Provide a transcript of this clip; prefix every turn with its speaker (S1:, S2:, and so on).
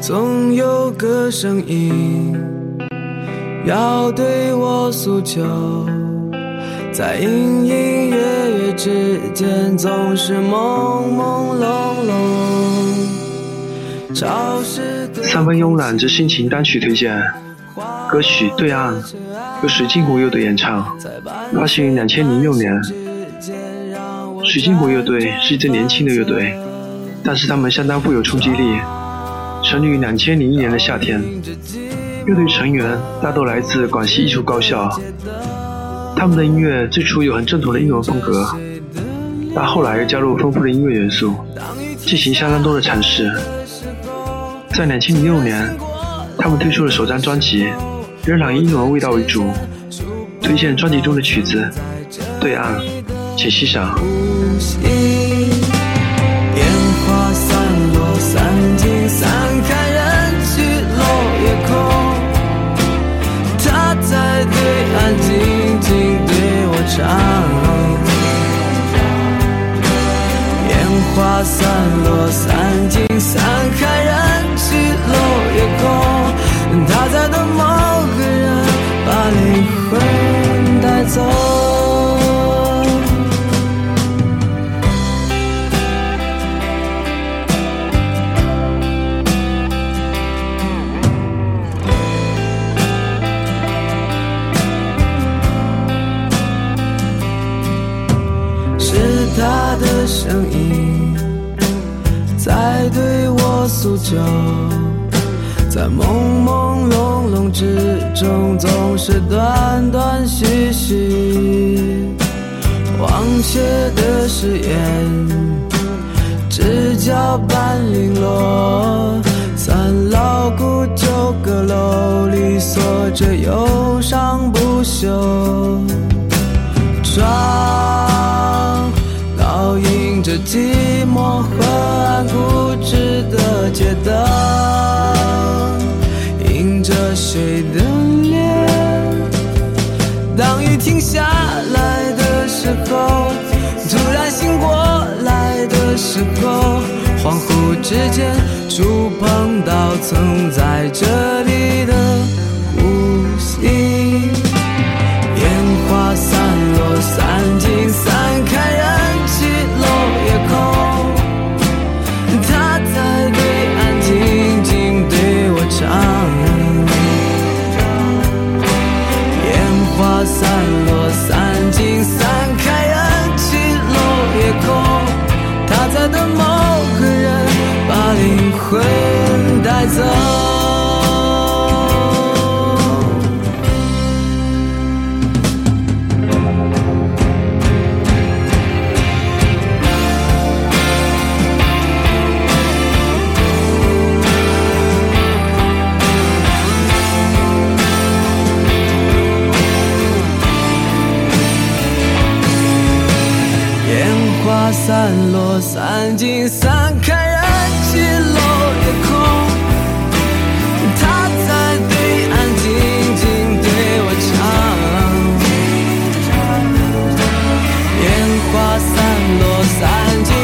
S1: 总有个声音要对我诉求，在隐隐约约之间，总是朦朦胧胧。潮湿的
S2: 三分慵懒之心情单曲推荐，歌曲《对岸》由水晶湖乐队演唱，发行于两千零六年。水晶湖乐队是一支年轻的乐队，但是他们相当富有冲击力。成立于两千零一年的夏天，乐队成员大多来自广西艺术高校。他们的音乐最初有很正统的英文风格，但后来又加入丰富的音乐元素，进行相当多的尝试。在两千零六年，他们推出了首张专辑，仍然以英文味道为主。推荐专辑中的曲子《对岸》，请欣赏。
S1: 的声音。在对我诉求，在朦朦胧胧之中，总是断断续续。忘却的誓言，直角般零落，三老古旧阁楼里锁着忧伤不朽。着谁的脸？当雨停下来的时候，突然醒过来的时候，恍惚之间触碰到曾在这里的呼吸，魂带走烟花散落散尽散花散落散尽